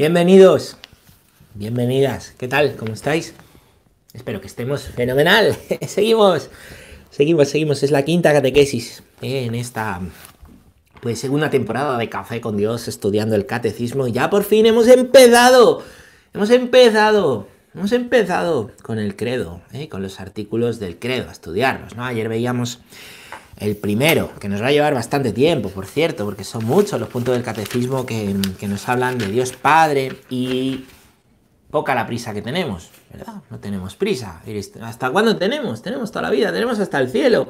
Bienvenidos, bienvenidas, ¿qué tal? ¿Cómo estáis? Espero que estemos fenomenal. seguimos, seguimos, seguimos. Es la quinta catequesis en esta pues segunda temporada de Café con Dios estudiando el catecismo. Ya por fin hemos empezado. Hemos empezado. Hemos empezado con el credo, eh, con los artículos del credo, a estudiarlos. ¿no? Ayer veíamos el primero, que nos va a llevar bastante tiempo, por cierto, porque son muchos los puntos del catecismo que, que nos hablan de Dios Padre y poca la prisa que tenemos, ¿verdad? No tenemos prisa. ¿Hasta cuándo tenemos? Tenemos toda la vida, tenemos hasta el cielo.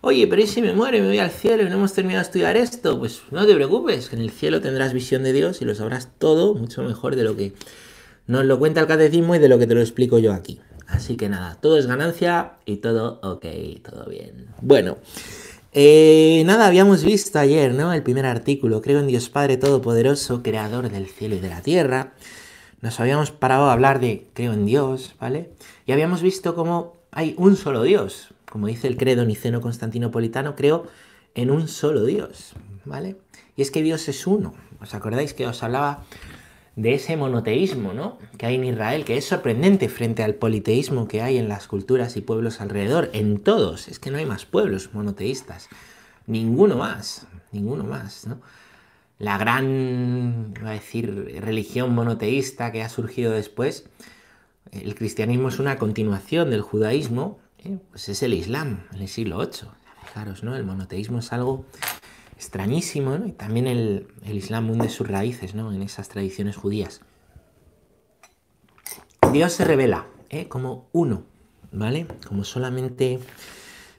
Oye, pero ¿y si me muero y me voy al cielo y no hemos terminado de estudiar esto? Pues no te preocupes, que en el cielo tendrás visión de Dios y lo sabrás todo mucho mejor de lo que nos lo cuenta el catecismo y de lo que te lo explico yo aquí. Así que nada, todo es ganancia y todo ok, todo bien. Bueno, eh, nada, habíamos visto ayer, ¿no? El primer artículo, creo en Dios Padre Todopoderoso, Creador del cielo y de la tierra nos habíamos parado a hablar de creo en Dios, ¿vale? Y habíamos visto cómo hay un solo Dios. Como dice el credo niceno constantinopolitano, creo en un solo Dios, ¿vale? Y es que Dios es uno. ¿Os acordáis que os hablaba de ese monoteísmo, ¿no? Que hay en Israel, que es sorprendente frente al politeísmo que hay en las culturas y pueblos alrededor, en todos. Es que no hay más pueblos monoteístas. Ninguno más, ninguno más, la gran, a decir, religión monoteísta que ha surgido después, el cristianismo es una continuación del judaísmo, ¿eh? pues es el Islam, en el siglo VIII. Fijaros, ¿no? El monoteísmo es algo extrañísimo, ¿no? Y también el, Islam hunde sus raíces, ¿no? En esas tradiciones judías. Dios se revela ¿eh? como uno, ¿vale? Como solamente,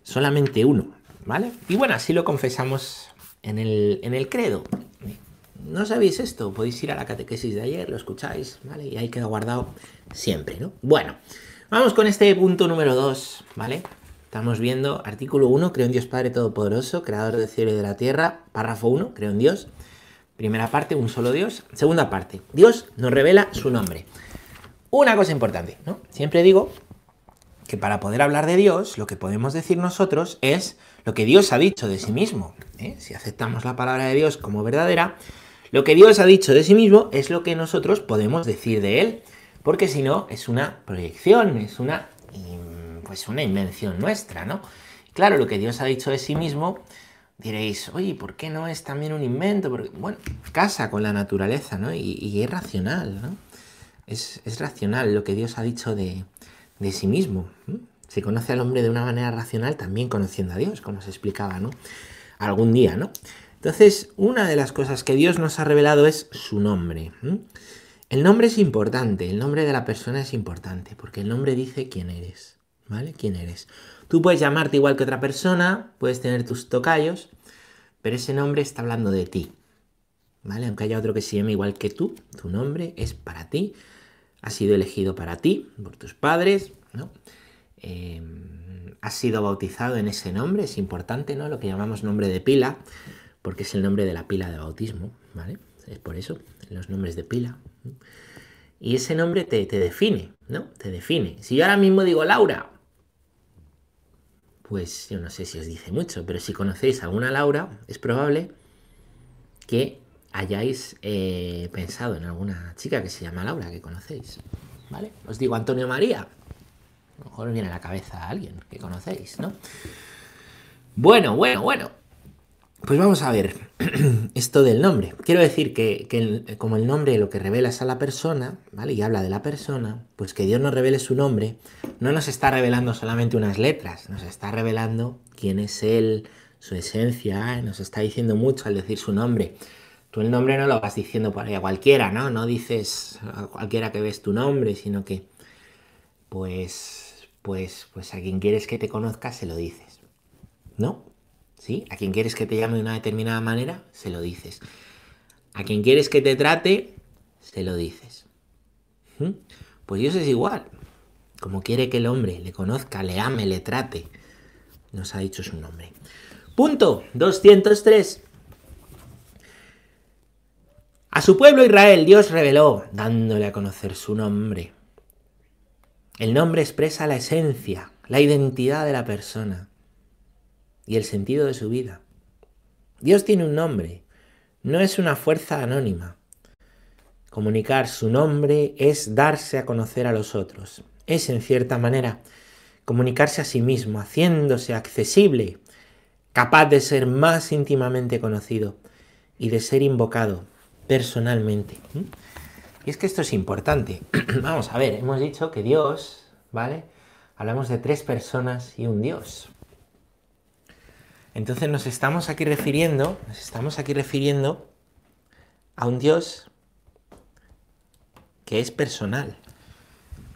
solamente uno, ¿vale? Y bueno, así lo confesamos en el, en el credo. ¿No sabéis esto? Podéis ir a la catequesis de ayer, lo escucháis, ¿vale? Y ahí queda guardado siempre, ¿no? Bueno, vamos con este punto número 2, ¿vale? Estamos viendo artículo 1, creo en Dios Padre Todopoderoso, creador del cielo y de la tierra. Párrafo 1, creo en Dios. Primera parte, un solo Dios. Segunda parte, Dios nos revela su nombre. Una cosa importante, ¿no? Siempre digo que para poder hablar de Dios, lo que podemos decir nosotros es lo que Dios ha dicho de sí mismo. ¿eh? Si aceptamos la palabra de Dios como verdadera, lo que Dios ha dicho de sí mismo es lo que nosotros podemos decir de Él, porque si no, es una proyección, es una, pues una invención nuestra, ¿no? Claro, lo que Dios ha dicho de sí mismo, diréis, oye, ¿por qué no es también un invento? Porque, bueno, casa con la naturaleza, ¿no? Y, es racional, ¿no? Es, racional lo que Dios ha dicho de, de sí mismo. Se conoce al hombre de una manera racional también conociendo a Dios, como se explicaba, ¿no? Algún día, ¿no? Entonces, una de las cosas que Dios nos ha revelado es su nombre. El nombre es importante, el nombre de la persona es importante, porque el nombre dice quién eres, ¿vale? ¿Quién eres? Tú puedes llamarte igual que otra persona, puedes tener tus tocayos, pero ese nombre está hablando de ti, ¿vale? Aunque haya otro que se llame igual que tú, tu nombre es para ti, ha sido elegido para ti, por tus padres, ¿no? Has sido bautizado en ese nombre, es importante, ¿no? Lo que llamamos nombre de pila porque es el nombre de la pila de bautismo, ¿vale? Es por eso, los nombres de pila. Y ese nombre te, define, ¿no? Te define. Si yo ahora mismo digo Laura, pues yo no sé si os dice mucho, pero si conocéis a alguna Laura, es probable que hayáis eh, pensado en alguna chica que se llama Laura, que conocéis, ¿vale? Os digo Antonio María, a lo mejor os viene a la cabeza a alguien que conocéis, ¿no? Bueno, bueno, bueno. Pues vamos a ver esto del nombre. Quiero decir que, como el nombre lo que revela es a la persona, ¿vale? Y habla de la persona, pues que Dios nos revele su nombre, no nos está revelando solamente unas letras, nos está revelando quién es Él, su esencia, ¿eh? nos está diciendo mucho al decir su nombre. Tú el nombre no lo vas diciendo por ahí a cualquiera, ¿no? No dices a cualquiera que ves tu nombre, sino que, pues, pues, pues a quien quieres que te conozca se lo dices, ¿no? ¿Sí? A quien quieres que te llame de una determinada manera, se lo dices. A quien quieres que te trate, se lo dices. ¿Mm? Pues Dios es igual. Como quiere que el hombre le conozca, le ame, le trate, nos ha dicho su nombre. Punto 203. A su pueblo Israel Dios reveló, dándole a conocer su nombre. El nombre expresa la esencia, la identidad de la persona y el sentido de su vida. Dios tiene un nombre, no es una fuerza anónima. Comunicar su nombre es darse a conocer a los otros. Es, en cierta manera, comunicarse a sí mismo, haciéndose accesible, capaz de ser más íntimamente conocido y de ser invocado personalmente. Y es que esto es importante. Vamos a ver, hemos dicho que Dios, ¿vale? Hablamos de tres personas y un Dios. Entonces nos estamos aquí refiriendo, nos estamos aquí refiriendo a un Dios que es personal.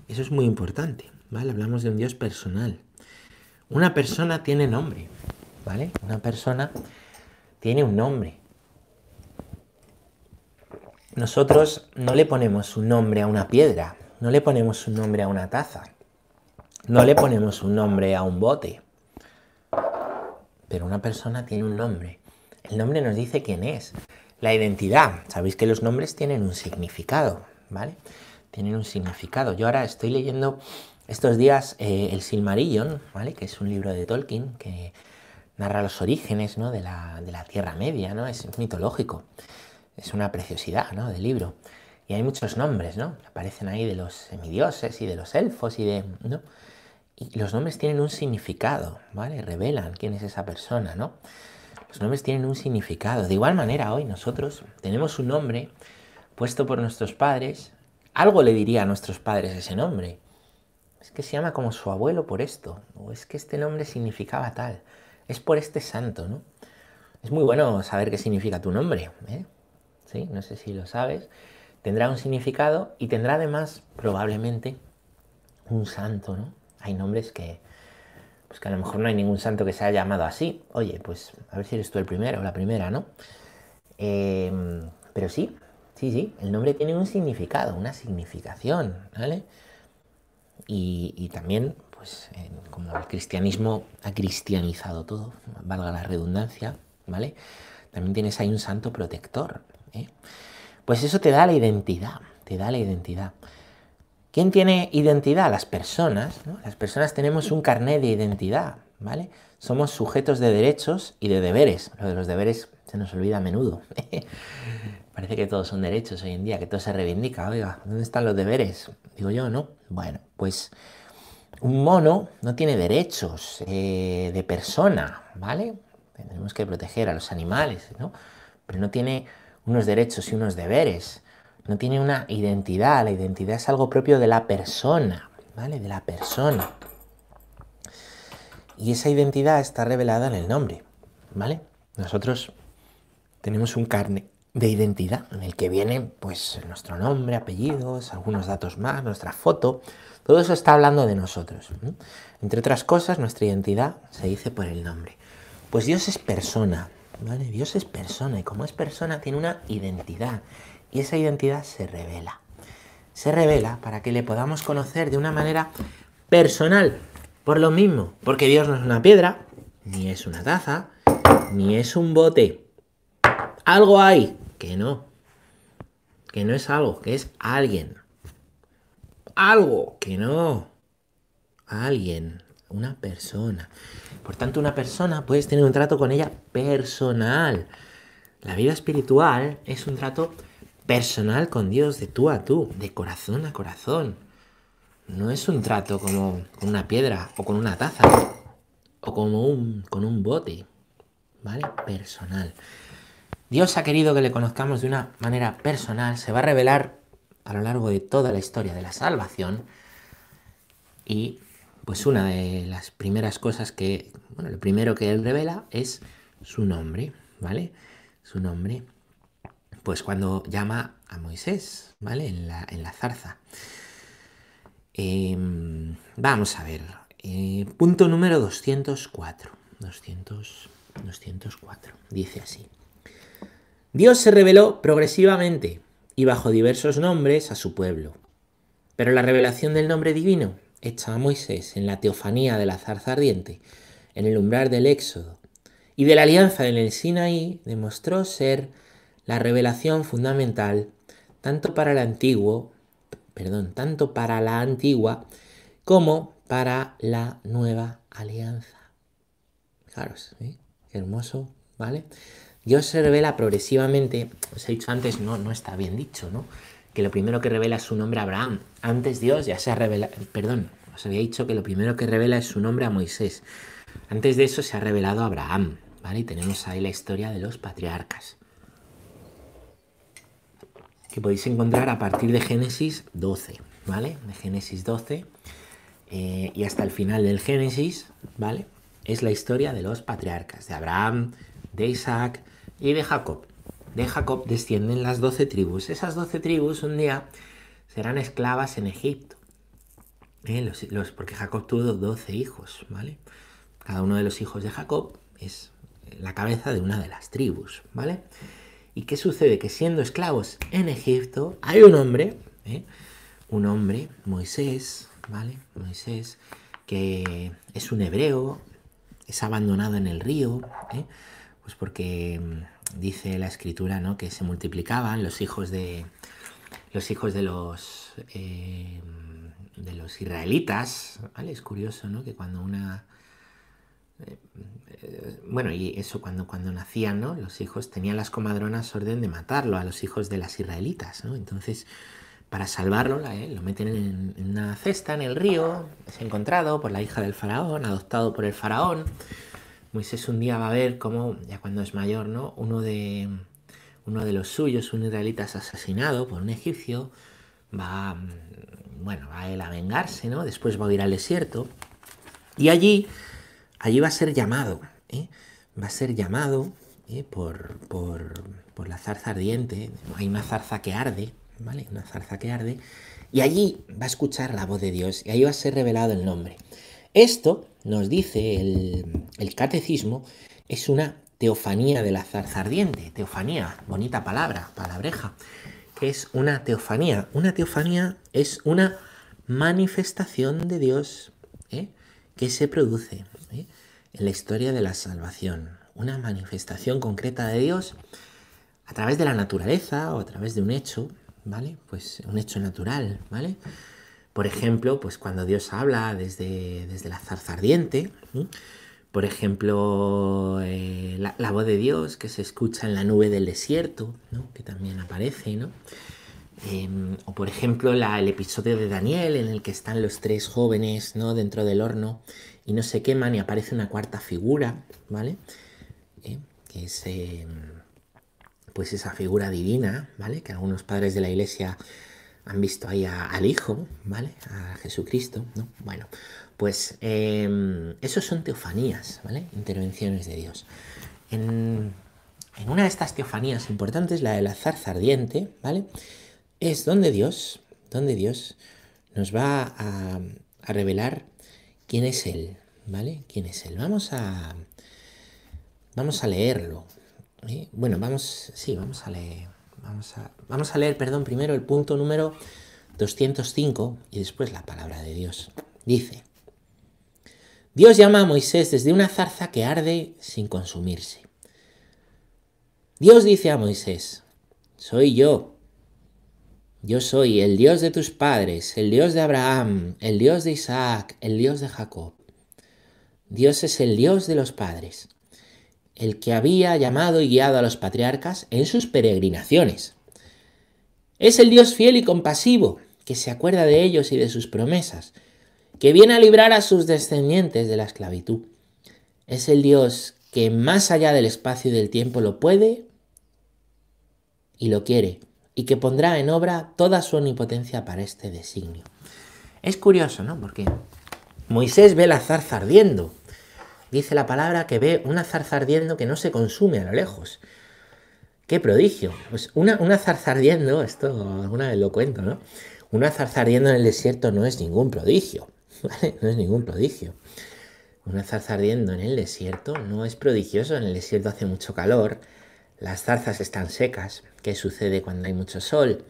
Eso es muy importante, ¿vale? Hablamos de un Dios personal. Una persona tiene nombre, ¿vale? Una persona tiene un nombre. Nosotros no le ponemos un nombre a una piedra, no le ponemos un nombre a una taza, no le ponemos un nombre a un bote. Pero una persona tiene un nombre. El nombre nos dice quién es. La identidad. Sabéis que los nombres tienen un significado, ¿vale? Tienen un significado. Yo ahora estoy leyendo estos días eh, el Silmarillion, ¿vale? Que es un libro de Tolkien que narra los orígenes ¿no? de, la, de la Tierra Media, ¿no? Es mitológico es una preciosidad, ¿no? Del libro. Y hay muchos nombres, ¿no? Aparecen ahí de los semidioses y de los elfos y de, ¿no? Y los nombres tienen un significado, ¿vale? Revelan quién es esa persona, ¿no? Los nombres tienen un significado. De igual manera, hoy nosotros tenemos un nombre puesto por nuestros padres. Algo le diría a nuestros padres ese nombre. Es que se llama como su abuelo por esto. O es que este nombre significaba tal. Es por este santo, ¿no? Es muy bueno saber qué significa tu nombre, ¿eh? no sé si lo sabes, tendrá un significado y tendrá además probablemente un santo, ¿no? Hay nombres que, pues que a lo mejor no hay ningún santo que se haya llamado así. Oye, pues a ver si eres tú el primero o la primera, ¿no? Em, pero sí, sí, sí, el nombre tiene un significado, una significación, ¿vale? Y, también, pues, como el cristianismo ha cristianizado todo, valga la redundancia, ¿vale? También tienes ahí un santo protector, ¿eh? Pues eso te da la identidad, te da la identidad. ¿Quién tiene identidad? Las personas. Las personas tenemos un carnet de identidad, ¿vale? Somos sujetos de derechos y de deberes. Lo de los deberes se nos olvida a menudo. Parece que todos son derechos hoy en día, que todo se reivindica. Oiga, ¿dónde están los deberes? Digo yo, ¿no? Bueno, pues un mono no tiene derechos eh, de persona, ¿vale? Tenemos que proteger a los animales, ¿no? Pero no tiene unos derechos y unos deberes. No tiene una identidad. La identidad es algo propio de la persona, ¿vale? De la persona. Y esa identidad está revelada en el nombre, ¿vale? Nosotros tenemos un carne de identidad en el que viene pues nuestro nombre, apellidos, algunos datos más, nuestra foto. Todo eso está hablando de nosotros. Entre otras cosas, nuestra identidad se dice por el nombre. Pues Dios es persona, Dios es persona y como es persona tiene una identidad y esa identidad se revela. Se revela para que le podamos conocer de una manera personal. Por lo mismo, porque Dios no es una piedra, ni es una taza, ni es un bote. Algo hay que no. Que no es algo, que es alguien. Algo que no. Alguien una persona. Por tanto, una persona puedes tener un trato con ella personal. La vida espiritual es un trato personal con Dios, de tú a tú, de corazón a corazón. No es un trato como con una piedra o con una taza o como un, con un bote, ¿vale? Personal. Dios ha querido que le conozcamos de una manera personal, se va a revelar a lo largo de toda la historia de la salvación y pues una de las primeras cosas que, bueno, lo primero que él revela es su nombre, ¿vale? Su nombre, pues cuando llama a Moisés, ¿vale? En la, zarza. Em, vamos a ver, eh, punto número 204. 200, 204. Dice así. Dios se reveló progresivamente y bajo diversos nombres a su pueblo. Pero la revelación del nombre divino hecha a Moisés en la teofanía de la zarza ardiente, en el umbral del Éxodo, y de la alianza en el Sinaí, demostró ser la revelación fundamental tanto para el antiguo, perdón, tanto para la antigua como para la nueva alianza. Fijaros, ¿eh? Hermoso, ¿vale? Dios se revela progresivamente, os he dicho antes, no, no está bien dicho, ¿no? que lo primero que revela es su nombre a Abraham. Antes Dios ya se ha revelado, perdón, os había dicho que lo primero que revela es su nombre a Moisés. Antes de eso se ha revelado a Abraham, ¿vale? Y tenemos ahí la historia de los patriarcas. Que podéis encontrar a partir de Génesis 12, ¿vale? De Génesis 12 eh, y hasta el final del Génesis, ¿vale? Es la historia de los patriarcas, de Abraham, de Isaac y de Jacob. De Jacob descienden las doce tribus. Esas doce tribus un día serán esclavas en Egipto. ¿eh? Los, porque Jacob tuvo doce hijos, ¿vale? Cada uno de los hijos de Jacob es la cabeza de una de las tribus, ¿vale? ¿Y qué sucede? Que siendo esclavos en Egipto hay un hombre, ¿eh? un hombre, Moisés, ¿vale? Moisés, que es un hebreo, es abandonado en el río, ¿eh? pues porque mm, dice la escritura, ¿no? Que se multiplicaban los hijos de los hijos de los eh, de los israelitas, ¿vale? Es curioso, ¿no? Que cuando una bueno, y eso cuando, cuando nacían, ¿no? Los hijos tenían las comadronas orden de matarlo a los hijos de las israelitas, ¿no? Entonces, para salvarlo, lo meten en, una cesta en el río, es encontrado por la hija del faraón, adoptado por el faraón. Moisés un día va a ver cómo, ya cuando es mayor, ¿no? Uno de, uno de los suyos, un israelita, es asesinado por un egipcio, va, bueno, va él a vengarse, ¿no? Después va a ir al desierto y allí, allí va a ser llamado, ¿eh? va a ser llamado ¿eh? por, por, por la zarza ardiente, hay una zarza que arde, ¿vale? Una zarza que arde, y allí va a escuchar la voz de Dios, y ahí va a ser revelado el nombre. Esto, nos dice el, catecismo, es una teofanía de la zarza ardiente. Teofanía, bonita palabra, palabreja. que es una teofanía? Una teofanía es una manifestación de Dios ¿eh? que se produce. En la historia de la salvación. Una manifestación concreta de Dios a través de la naturaleza o a través de un hecho, ¿vale? Pues un hecho natural, ¿vale? Por ejemplo, pues cuando Dios habla desde, desde la zarza ardiente, por ejemplo, eh, la, voz de Dios que se escucha en la nube del desierto, que también aparece, ¿no? Em, o por ejemplo el episodio de Daniel en el que están los tres jóvenes ¿no? dentro del horno y no se queman y aparece una cuarta figura, ¿vale? Eh, que es em, pues esa figura divina, ¿vale? Que algunos padres de la iglesia han visto ahí al Hijo, ¿vale? A Jesucristo, ¿no? Bueno, pues eh, esos son teofanías, ¿vale? Intervenciones de Dios. En, una de estas teofanías importantes, la de la zarza ardiente, ¿vale? Es donde Dios, donde Dios nos va a, revelar quién es Él, ¿vale? ¿Quién es Él? Vamos a, vamos a leerlo. ¿eh? Bueno, vamos, sí, vamos a leer. Vamos a, vamos a leer, perdón, primero el punto número 205 y después la palabra de Dios. Dice, Dios llama a Moisés desde una zarza que arde sin consumirse. Dios dice a Moisés, soy yo. Yo soy el Dios de tus padres, el Dios de Abraham, el Dios de Isaac, el Dios de Jacob. Dios es el Dios de los padres, el que había llamado y guiado a los patriarcas en sus peregrinaciones. Es el Dios fiel y compasivo, que se acuerda de ellos y de sus promesas, que viene a librar a sus descendientes de la esclavitud. Es el Dios que más allá del espacio y del tiempo lo puede y lo quiere, y que pondrá en obra toda su omnipotencia para este designio. Es curioso, ¿no? Porque Moisés ve la zarza ardiendo. Dice la palabra que ve una zarza ardiendo que no se consume a lo lejos. ¡Qué prodigio! Pues una, una zarza ardiendo, esto alguna vez lo cuento, ¿no? Una zarza ardiendo en el desierto no es ningún prodigio. No es ningún prodigio. Una zarza ardiendo en el desierto no es prodigioso, en el desierto hace mucho calor, las zarzas están secas. ¿Qué sucede cuando hay mucho sol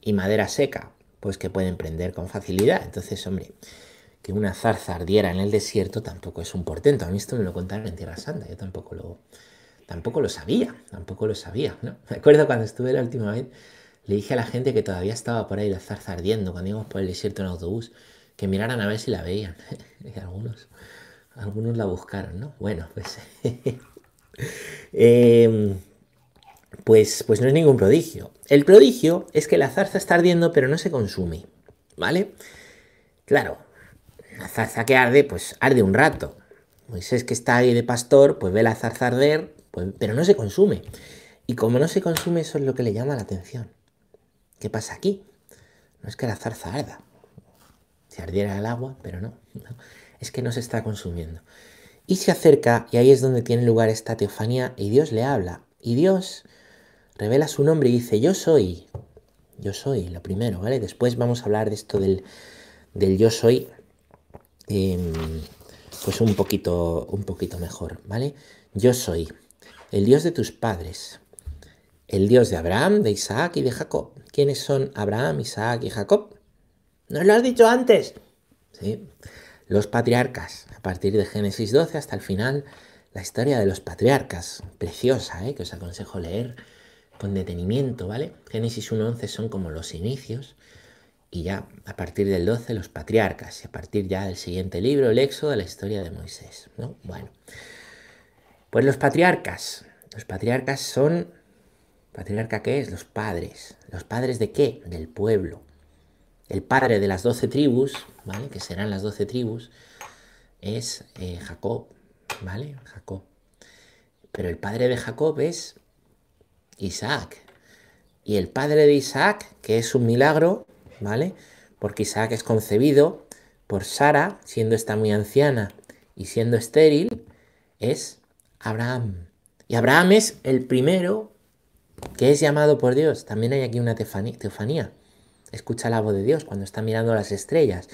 y madera seca? Pues que pueden prender con facilidad. Entonces, hombre, que una zarza ardiera en el desierto tampoco es un portento. A mí esto me lo contaron en Tierra Santa, yo tampoco lo, tampoco lo sabía, tampoco lo sabía, ¿no? Me acuerdo cuando estuve la última vez, le dije a la gente que todavía estaba por ahí la zarza ardiendo cuando íbamos por el desierto en autobús que miraran a ver si la veían. y algunos, algunos la buscaron, ¿no? Bueno, pues... Em, pues, pues no es ningún prodigio. El prodigio es que la zarza está ardiendo pero no se consume, ¿vale? Claro, la zarza que arde, pues arde un rato. Moisés que está ahí de pastor, pues ve la zarza arder, pues, pero no se consume. Y como no se consume, eso es lo que le llama la atención. ¿Qué pasa aquí? No es que la zarza arda. Se ardiera el agua, pero no, no. Es que no se está consumiendo. Y se acerca, y ahí es donde tiene lugar esta teofanía, y Dios le habla. Y Dios revela su nombre y dice, yo soy. Yo soy, lo primero, ¿vale? Después vamos a hablar de esto del, del yo soy, em, pues un poquito, un poquito mejor, ¿vale? Yo soy el Dios de tus padres, el Dios de Abraham, de Isaac y de Jacob. ¿Quiénes son Abraham, Isaac y Jacob? ¿Nos lo has dicho antes? Sí. Los patriarcas, a partir de Génesis 12 hasta el final, la historia de los patriarcas, preciosa, ¿eh? que os aconsejo leer con detenimiento, ¿vale? Génesis 1.11 son como los inicios, y ya a partir del 12 los patriarcas, y a partir ya del siguiente libro, el Éxodo, la historia de Moisés, ¿no? Bueno, pues los patriarcas, los patriarcas son, patriarca qué es? Los padres, ¿los padres de qué? Del pueblo. El padre de las doce tribus, ¿vale? Que serán las doce tribus, es eh, Jacob, ¿vale? Jacob. Pero el padre de Jacob es Isaac. Y el padre de Isaac, que es un milagro, ¿vale? Porque Isaac es concebido por Sara, siendo esta muy anciana y siendo estéril, es Abraham. Y Abraham es el primero que es llamado por Dios. También hay aquí una teofanía. Escucha la voz de Dios cuando está mirando las estrellas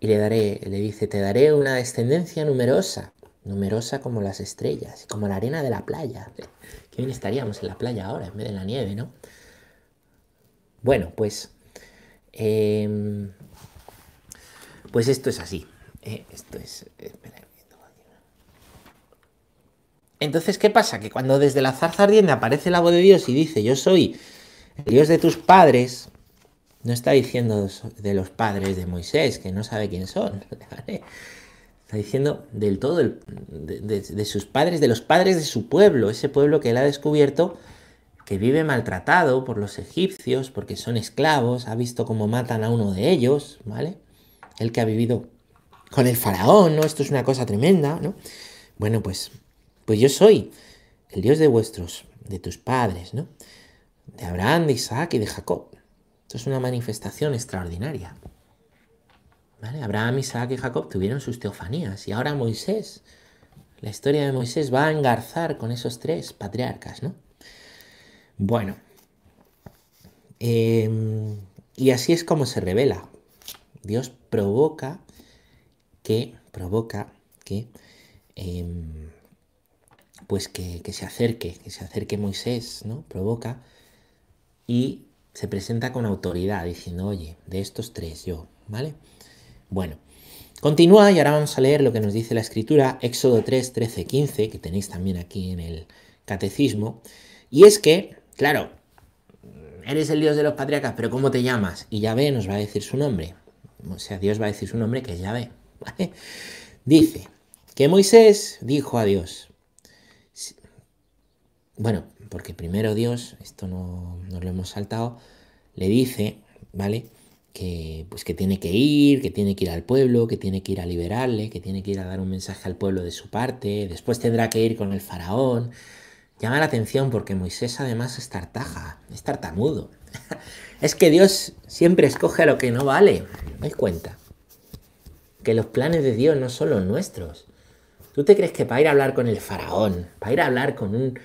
y le daré, le dice, te daré una descendencia numerosa, numerosa como las estrellas, como la arena de la playa. Bien estaríamos en la playa ahora en vez de la nieve, ¿no? Bueno, pues, em, pues esto es así. Eh, esto es, entonces, ¿qué pasa? Que cuando desde la zarza ardiente aparece la voz de Dios y dice, yo soy el Dios de tus padres, no está diciendo de los padres de Moisés, que no sabe quién son. Está diciendo del todo, de, sus padres, de los padres de su pueblo, ese pueblo que él ha descubierto, que vive maltratado por los egipcios, porque son esclavos, ha visto cómo matan a uno de ellos, ¿vale? El que ha vivido con el faraón, ¿no? Esto es una cosa tremenda, ¿no? Bueno, pues pues yo soy el Dios de vuestros, de tus padres, ¿no? De Abraham, de Isaac y de Jacob. Esto es una manifestación extraordinaria. Abraham, Isaac y Jacob tuvieron sus teofanías y ahora Moisés, la historia de Moisés va a engarzar con esos tres patriarcas, ¿no? Bueno, em, y así es como se revela. Dios provoca que, provoca que em, pues que, se acerque, que se acerque Moisés, ¿no? Provoca y se presenta con autoridad diciendo, oye, de estos tres yo, ¿vale? Bueno, continúa y ahora vamos a leer lo que nos dice la escritura, Éxodo 3, 13, 15, que tenéis también aquí en el catecismo, y es que, claro, eres el Dios de los patriarcas, pero ¿cómo te llamas? Y Yahvé nos va a decir su nombre, o sea, Dios va a decir su nombre que es Yahvé. Dice que Moisés dijo a Dios, bueno, porque primero Dios, esto no nos lo hemos saltado, le dice, ¿vale? Que, pues que tiene que ir, que tiene que ir al pueblo, que tiene que ir a liberarle, que tiene que ir a dar un mensaje al pueblo de su parte, después tendrá que ir con el faraón. Llama la atención porque Moisés además es tartaja, es tartamudo. es que Dios siempre escoge a lo que no vale. ¿Dais cuenta? Que los planes de Dios no son los nuestros. ¿Tú te crees que para ir a hablar con el faraón, para ir a hablar con un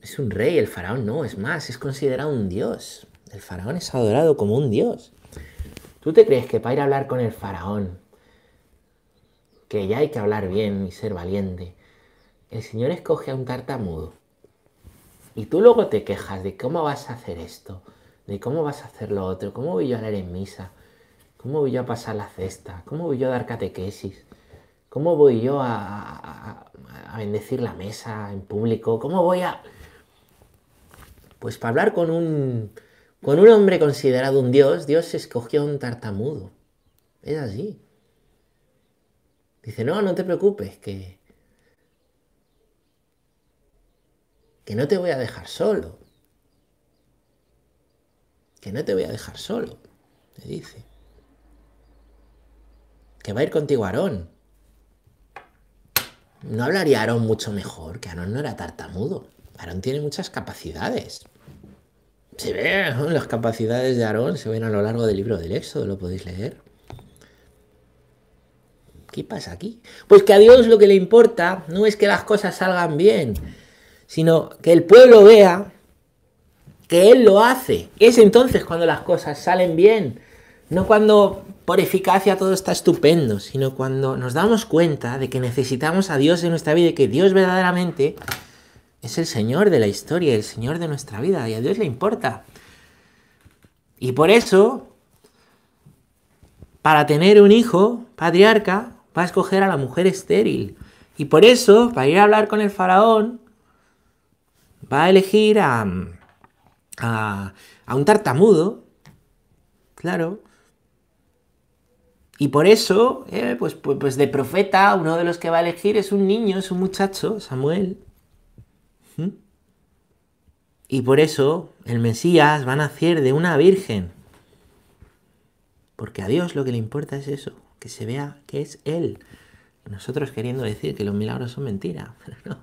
es un rey, el faraón no, es más, es considerado un dios. El faraón es adorado como un dios. ¿Tú te crees que para ir a hablar con el faraón, que ya hay que hablar bien y ser valiente, el Señor escoge a un tartamudo? Y tú luego te quejas de cómo vas a hacer esto, de cómo vas a hacer lo otro, cómo voy yo a leer en misa, cómo voy yo a pasar la cesta, cómo voy yo a dar catequesis, cómo voy yo a, a bendecir la mesa en público, cómo voy a... Pues para hablar con un, con un hombre considerado un dios, Dios escogió un tartamudo. Es así. Dice, no, no te preocupes, que, que no te voy a dejar solo. que no te voy a dejar solo, le dice. Que va a ir contigo Aarón. ¿No hablaría Aarón mucho mejor? Que Aarón no era tartamudo. Aarón tiene muchas capacidades. Se ven las capacidades de Aarón, se ven a lo largo del libro del Éxodo, lo podéis leer. ¿Qué pasa aquí? Pues que a Dios lo que le importa no es que las cosas salgan bien, sino que el pueblo vea que Él lo hace. Es entonces cuando las cosas salen bien, no cuando por eficacia todo está estupendo, sino cuando nos damos cuenta de que necesitamos a Dios en nuestra vida y que Dios verdaderamente es el Señor de la historia, el Señor de nuestra vida y a Dios le importa. Y por eso, para tener un hijo patriarca, va a escoger a la mujer estéril. Y por eso, para ir a hablar con el faraón, va a elegir a, a, un tartamudo, claro. Y por eso, eh, pues, pues, pues, de profeta, uno de los que va a elegir es un niño, es un muchacho, Samuel. Y por eso el Mesías va a nacer de una virgen. Porque a Dios lo que le importa es eso, que se vea que es Él. Nosotros queriendo decir que los milagros son mentira.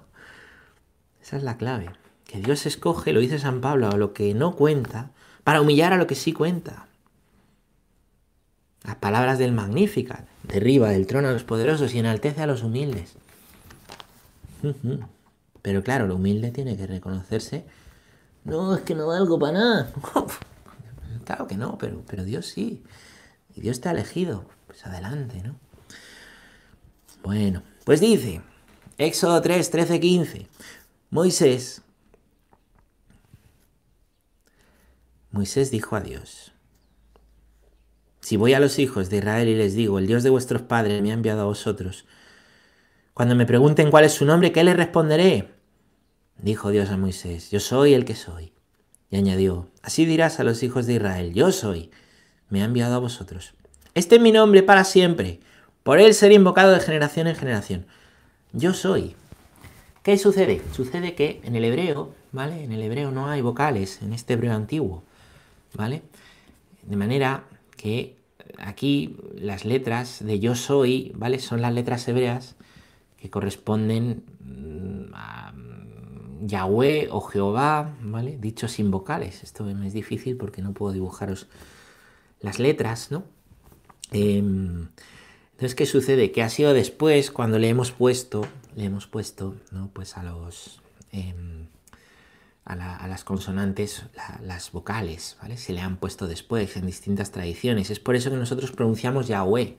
Esa es la clave. Que Dios escoge, lo dice San Pablo, a lo que no cuenta, para humillar a lo que sí cuenta. Las palabras del Magnificat, derriba del trono a los poderosos y enaltece a los humildes. Pero claro, lo humilde tiene que reconocerse. No, es que no valgo para nada. claro que no, pero, pero Dios sí. Y Dios te ha elegido. Pues adelante, ¿no? Bueno, pues dice, Éxodo 3, 13, 15, Moisés, Moisés dijo a Dios, si voy a los hijos de Israel y les digo, el Dios de vuestros padres me ha enviado a vosotros, cuando me pregunten cuál es su nombre, ¿qué les responderé? Dijo Dios a Moisés, yo soy el que soy. Y añadió, así dirás a los hijos de Israel, yo soy, me ha enviado a vosotros. Este es mi nombre para siempre. Por él seré invocado de generación en generación. Yo soy. ¿Qué sucede? Sucede que en el hebreo, ¿vale? En el hebreo no hay vocales, en este hebreo antiguo, ¿vale? De manera que aquí las letras de yo soy, ¿vale? Son las letras hebreas que corresponden mm, a Yahweh o Jehová, ¿vale? Dicho sin vocales. Esto es difícil porque no puedo dibujaros las letras, ¿no? Em, entonces, ¿qué sucede? Que ha sido después, cuando le hemos puesto, le hemos puesto, ¿no? Pues a los... Em, a, las consonantes las vocales, ¿vale? Se le han puesto después en distintas tradiciones. Es por eso que nosotros pronunciamos Yahweh,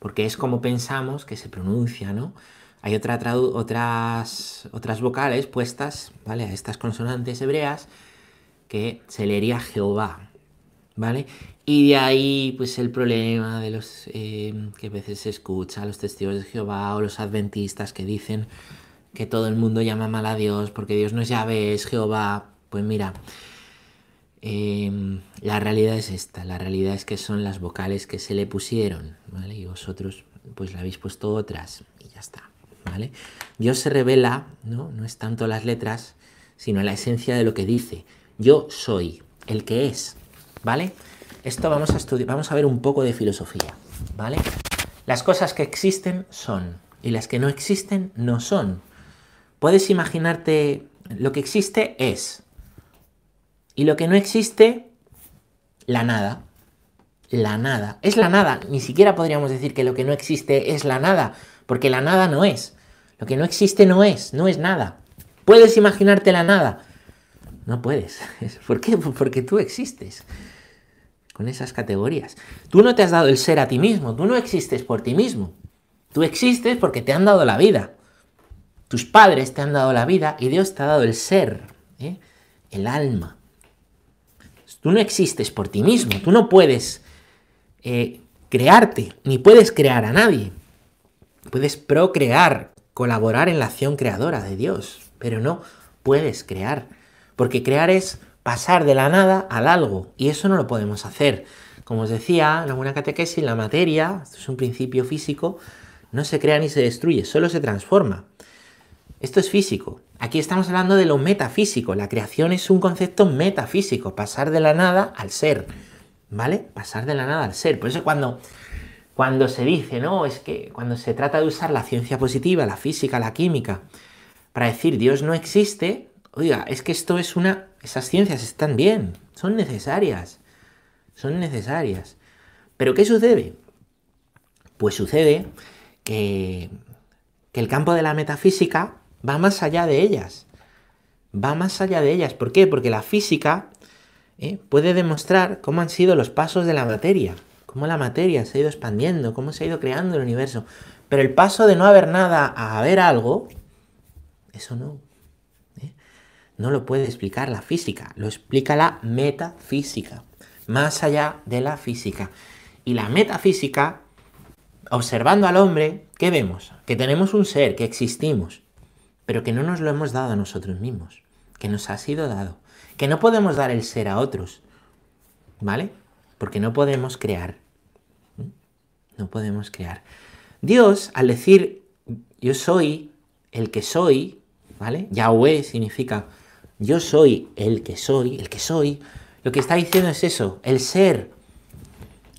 porque es como pensamos que se pronuncia, ¿no? Hay otra otras, otras vocales puestas, ¿vale? A estas consonantes hebreas que se leería Jehová, ¿vale? Y de ahí, pues el problema de los eh, que a veces se escucha, los testigos de Jehová o los adventistas que dicen que todo el mundo llama mal a Dios porque Dios no es llave, es Jehová. Pues mira, em, la realidad es esta, la realidad es que son las vocales que se le pusieron, ¿vale? Y vosotros pues le habéis puesto otras y ya está, ¿vale? Dios se revela, ¿no? No es tanto las letras, sino la esencia de lo que dice. Yo soy el que es, ¿vale? Esto vamos a estudiar, vamos a ver un poco de filosofía, ¿vale? Las cosas que existen son y las que no existen no son. Puedes imaginarte lo que existe es y lo que no existe la nada. La nada. Es la nada. Ni siquiera podríamos decir que lo que no existe es la nada, porque la nada no es. Lo que no existe no es, no es nada. ¿Puedes imaginarte la nada? No puedes. ¿Por qué? Porque tú existes con esas categorías. Tú no te has dado el ser a ti mismo, tú no existes por ti mismo. Tú existes porque te han dado la vida. Tus padres te han dado la vida y Dios te ha dado el ser, ¿eh? el alma. Tú no existes por ti mismo, tú no puedes eh, crearte, ni puedes crear a nadie. Puedes procrear, colaborar en la acción creadora de Dios, pero no puedes crear, porque crear es pasar de la nada al algo, y eso no lo podemos hacer. Como os decía, en buena catequesis, la materia, esto es un principio físico, no se crea ni se destruye, solo se transforma. Esto es físico. Aquí estamos hablando de lo metafísico. La creación es un concepto metafísico, pasar de la nada al ser. ¿Vale? Pasar de la nada al ser. Por eso cuando, cuando se dice, no, es que cuando se trata de usar la ciencia positiva, la física, la química, para decir Dios no existe, oiga, es que esto es una... Esas ciencias están bien, son necesarias. Son necesarias. Pero ¿qué sucede? Pues sucede que, que el campo de la metafísica va más allá de ellas. Va más allá de ellas. ¿Por qué? Porque la física ¿eh? puede demostrar cómo han sido los pasos de la materia, cómo la materia se ha ido expandiendo, cómo se ha ido creando el universo. Pero el paso de no haber nada a haber algo, eso no. ¿eh? No lo puede explicar la física, lo explica la metafísica, más allá de la física. Y la metafísica, observando al hombre, ¿qué vemos? Que tenemos un ser, que existimos, pero que no nos lo hemos dado a nosotros mismos, que nos ha sido dado, que no podemos dar el ser a otros, ¿vale? Porque no podemos crear. No podemos crear. Dios, al decir yo soy el que soy, ¿vale? Yahweh significa yo soy el que soy, el que soy. Lo que está diciendo es eso, el ser,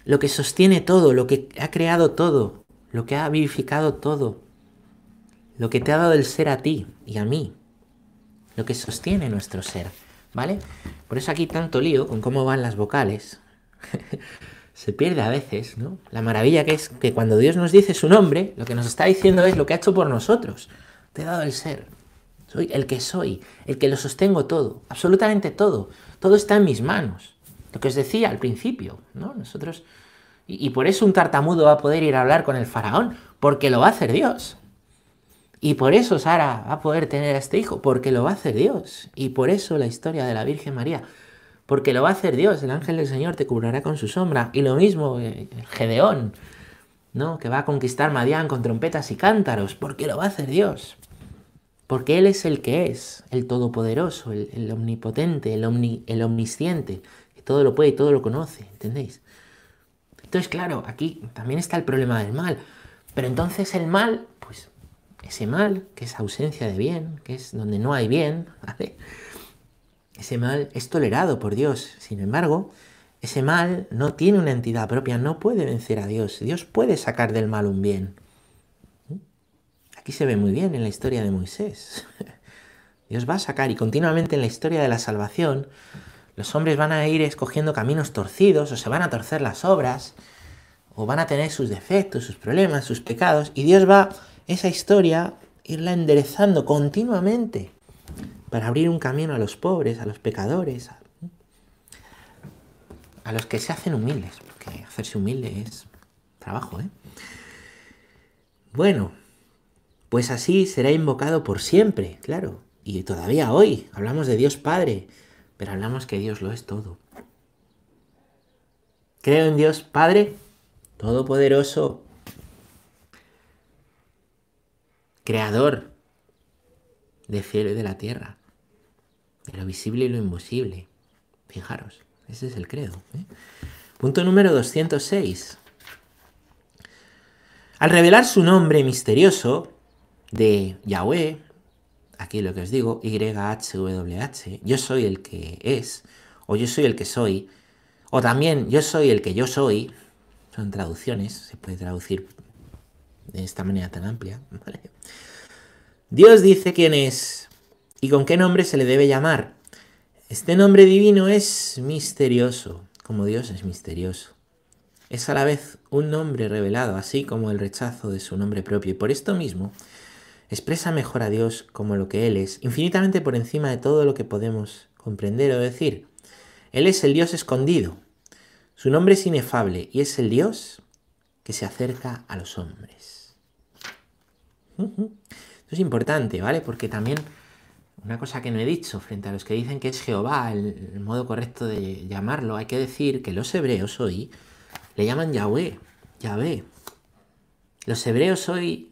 lo que sostiene todo, lo que ha creado todo, lo que ha vivificado todo, lo que te ha dado el ser a ti y a mí, lo que sostiene nuestro ser, ¿vale? Por eso aquí tanto lío con cómo van las vocales. Se pierde a veces, ¿no? La maravilla que es que cuando Dios nos dice su nombre, lo que nos está diciendo es lo que ha hecho por nosotros. Te he dado el ser. Soy el que soy, el que lo sostengo todo, absolutamente todo. Todo está en mis manos. Lo que os decía al principio, ¿no? Nosotros... Y, y por eso un tartamudo va a poder ir a hablar con el faraón, porque lo va a hacer Dios. Y por eso Sara va a poder tener a este hijo, porque lo va a hacer Dios. Y por eso la historia de la Virgen María, porque lo va a hacer Dios. El ángel del Señor te cubrirá con su sombra. Y lo mismo eh, Gedeón, ¿no? Que va a conquistar Madián con trompetas y cántaros, porque lo va a hacer Dios. Porque Él es el que es, el todopoderoso, el, omnipotente, el, omni, el omnisciente, que todo lo puede y todo lo conoce, ¿entendéis? Entonces, claro, aquí también está el problema del mal. Pero entonces el mal, pues ese mal, que es ausencia de bien, que es donde no hay bien, ese mal es tolerado por Dios. Sin embargo, ese mal no tiene una entidad propia, no puede vencer a Dios. Dios puede sacar del mal un bien. Aquí se ve muy bien en la historia de Moisés. Dios va a sacar y continuamente en la historia de la salvación, los hombres van a ir escogiendo caminos torcidos o se van a torcer las obras o van a tener sus defectos, sus problemas, sus pecados y Dios va esa historia, irla enderezando continuamente para abrir un camino a los pobres, a los pecadores, a, los que se hacen humildes, porque hacerse humilde es trabajo, ¿eh? Bueno, pues así será invocado por siempre, claro, y todavía hoy hablamos de Dios Padre, pero hablamos que Dios lo es todo. Creo en Dios Padre Todopoderoso, creador del cielo y de la tierra, de lo visible y lo invisible. Fijaros, ese es el credo. ¿eh? Punto número 206. Al revelar su nombre misterioso de Yahweh, aquí lo que os digo, YHWH, yo soy el que es, o yo soy el que soy, o también yo soy el que yo soy, son traducciones, se puede traducir de esta manera tan amplia. Dios dice quién es y con qué nombre se le debe llamar. Este nombre divino es misterioso, como Dios es misterioso. Es a la vez un nombre revelado, así como el rechazo de su nombre propio, y por esto mismo expresa mejor a Dios como lo que Él es, infinitamente por encima de todo lo que podemos comprender o decir. Él es el Dios escondido. Su nombre es inefable y es el Dios que se acerca a los hombres. Esto es importante, ¿vale? Porque también una cosa que no he dicho frente a los que dicen que es Jehová, el, modo correcto de llamarlo, hay que decir que los hebreos hoy le llaman Yahweh, Yahvé. Los hebreos hoy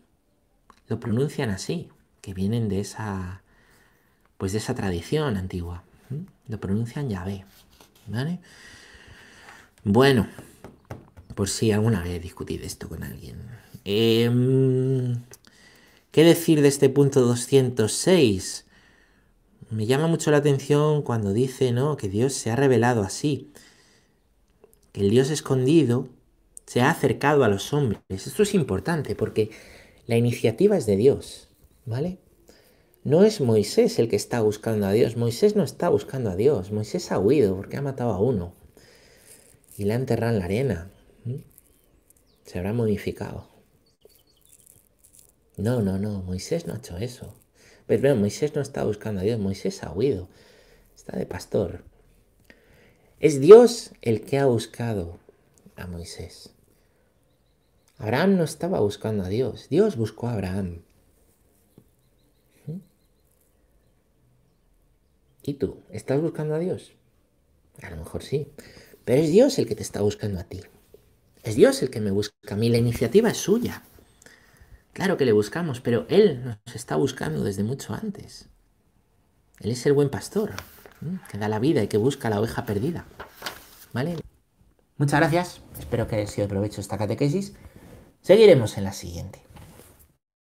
lo pronuncian así, que vienen de esa, pues de esa tradición antigua. Lo pronuncian Yahvé, ¿vale? Bueno, por si alguna vez discutid esto con alguien. Em, ¿Qué decir de este punto 206? Me llama mucho la atención cuando dice, ¿no? Que Dios se ha revelado así. Que el Dios escondido se ha acercado a los hombres. Esto es importante porque la iniciativa es de Dios, ¿vale? No es Moisés el que está buscando a Dios. Moisés no está buscando a Dios. Moisés ha huido porque ha matado a uno. Y le ha enterrado en la arena. Se habrá modificado. No, no, no. Moisés no ha hecho eso. Pero bueno, Moisés no está buscando a Dios. Moisés ha huido. Está de pastor. Es Dios el que ha buscado a Moisés. Abraham no estaba buscando a Dios. Dios buscó a Abraham. ¿Y tú? ¿Estás buscando a Dios? A lo mejor sí. Pero es Dios el que te está buscando a ti. Es Dios el que me busca a mí. La iniciativa es suya. Claro que le buscamos, pero Él nos está buscando desde mucho antes. Él es el buen pastor, que da la vida y que busca la oveja perdida. ¿Vale? Muchas gracias. Espero que haya sido de provecho esta catequesis. Seguiremos en la siguiente.